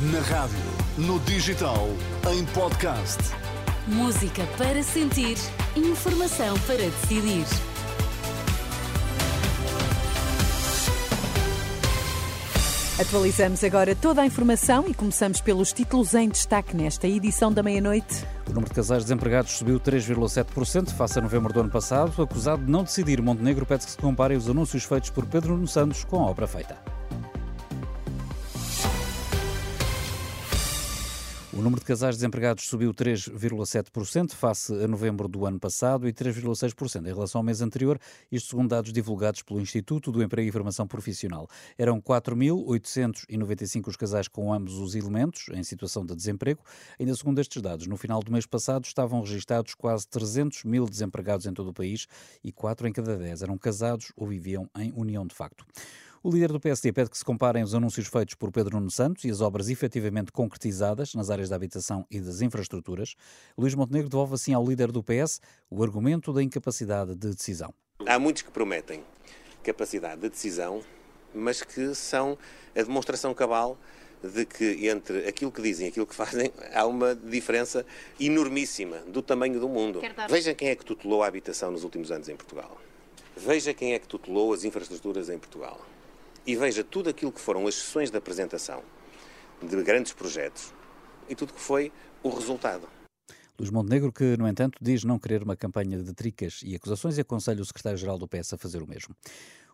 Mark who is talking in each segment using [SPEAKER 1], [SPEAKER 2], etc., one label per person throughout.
[SPEAKER 1] Na rádio, no digital, em podcast.
[SPEAKER 2] Música para sentir, informação para decidir.
[SPEAKER 3] Atualizamos agora toda a informação e começamos pelos títulos em destaque nesta edição da meia-noite.
[SPEAKER 4] O número de casais desempregados subiu 3,7% face a novembro do ano passado. Acusado de não decidir, Montenegro pede que se comparem os anúncios feitos por Pedro Nuno Santos com a obra feita. O número de casais desempregados subiu 3,7% face a novembro do ano passado e 3,6% em relação ao mês anterior, isto segundo dados divulgados pelo Instituto do Emprego e Formação Profissional. Eram 4.895 os casais com ambos os elementos em situação de desemprego. Ainda segundo estes dados, no final do mês passado estavam registados quase 300 mil desempregados em todo o país e 4 em cada 10 eram casados ou viviam em união de facto. O líder do PSD pede que se comparem os anúncios feitos por Pedro Nuno Santos e as obras efetivamente concretizadas nas áreas da habitação e das infraestruturas. Luís Montenegro devolve assim ao líder do PS o argumento da incapacidade de decisão.
[SPEAKER 5] Há muitos que prometem capacidade de decisão, mas que são a demonstração cabal de que entre aquilo que dizem e aquilo que fazem há uma diferença enormíssima do tamanho do mundo. Veja quem é que tutelou a habitação nos últimos anos em Portugal. Veja quem é que tutelou as infraestruturas em Portugal e veja tudo aquilo que foram as sessões de apresentação de grandes projetos e tudo que foi o resultado.
[SPEAKER 4] Luís Montenegro, que, no entanto, diz não querer uma campanha de tricas e acusações e aconselha o secretário-geral do PS a fazer o mesmo.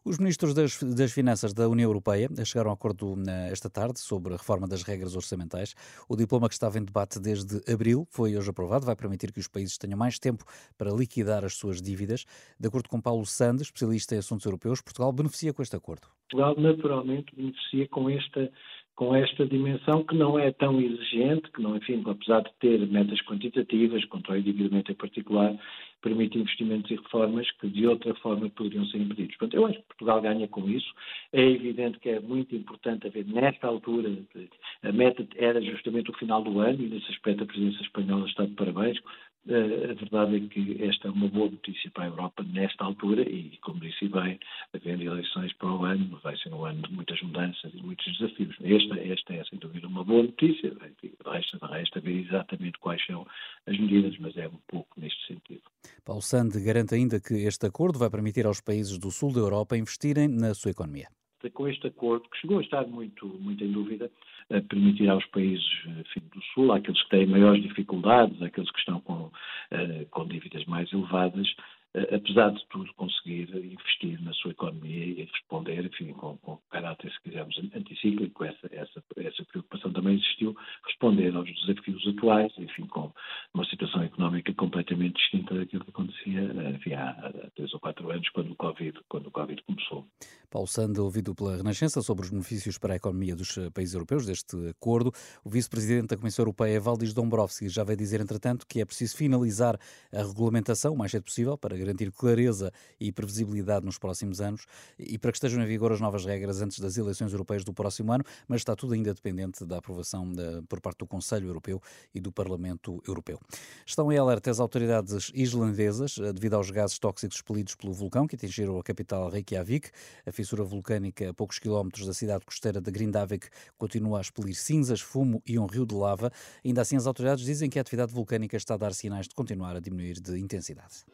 [SPEAKER 4] Os ministros das, das, Finanças da União Europeia chegaram a acordo esta tarde sobre a reforma das regras orçamentais. O diploma que estava em debate desde abril foi hoje aprovado, vai permitir que os países tenham mais tempo para liquidar as suas dívidas. De acordo com Paulo Sandes, especialista em assuntos europeus, Portugal beneficia com este acordo.
[SPEAKER 6] Portugal naturalmente beneficia com esta com esta dimensão que não é tão exigente, que não, enfim, apesar de ter metas quantitativas, contra o endividamento em particular, permite investimentos e reformas que de outra forma poderiam ser impedidos. Portanto, eu acho que Portugal ganha com isso. É evidente que é muito importante haver, nesta altura, a meta era justamente o final do ano e nesse aspecto a presidência espanhola está de parabéns, eh, a verdade é que esta é uma boa notícia para a Europa nesta altura e, como disse bem, havendo eleições para o ano, vai ser um ano de muitas mudanças e muitos desafios. Esta, esta é, sem dúvida, uma boa notícia. Resta, resta ver exatamente quais são as medidas, mas é um pouco neste sentido.
[SPEAKER 4] Paulo Sande garante ainda que este acordo vai permitir aos países do sul da Europa investirem na sua economia.
[SPEAKER 6] Com este acordo, que chegou a estar muito, muito em dúvida, a permitir aos países enfim, do Sul, àqueles que têm maiores dificuldades, àqueles que estão com, uh, com dívidas mais elevadas, apesar de tudo, conseguir investir na sua economia e responder, enfim, com, com caráter, se quisermos, anticíclico, essa, essa, essa preocupação também existiu, responder aos desafios atuais, enfim, com uma situação económica completamente distinta daquilo que acontecia enfim, há, três ou quatro anos, quando o Covid, quando o COVID começou.
[SPEAKER 4] Paulo Sanda, ouvido pela Renascença sobre os benefícios para a economia dos eh, países europeus deste acordo. O vice-presidente da Comissão Europeia, Valdis Dombrovskis, já vai dizer, entretanto, que é preciso finalizar a regulamentação o mais cedo possível para garantir clareza e previsibilidade nos próximos anos e para que estejam em vigor as novas regras antes das eleições europeias do próximo ano, mas está tudo ainda dependente da aprovação de, por parte do Conselho Europeu e do Parlamento Europeu. Estão em alerta as autoridades islandesas eh, devido aos gases tóxicos expelidos pelo vulcão que atingiram a capital Reykjavik. A fissura vulcânica a poucos quilómetros da cidade costeira de Grindavik continua a expelir cinzas, fumo e um rio de lava. Ainda assim, as autoridades dizem que a atividade vulcânica está a dar sinais de continuar a diminuir de intensidade.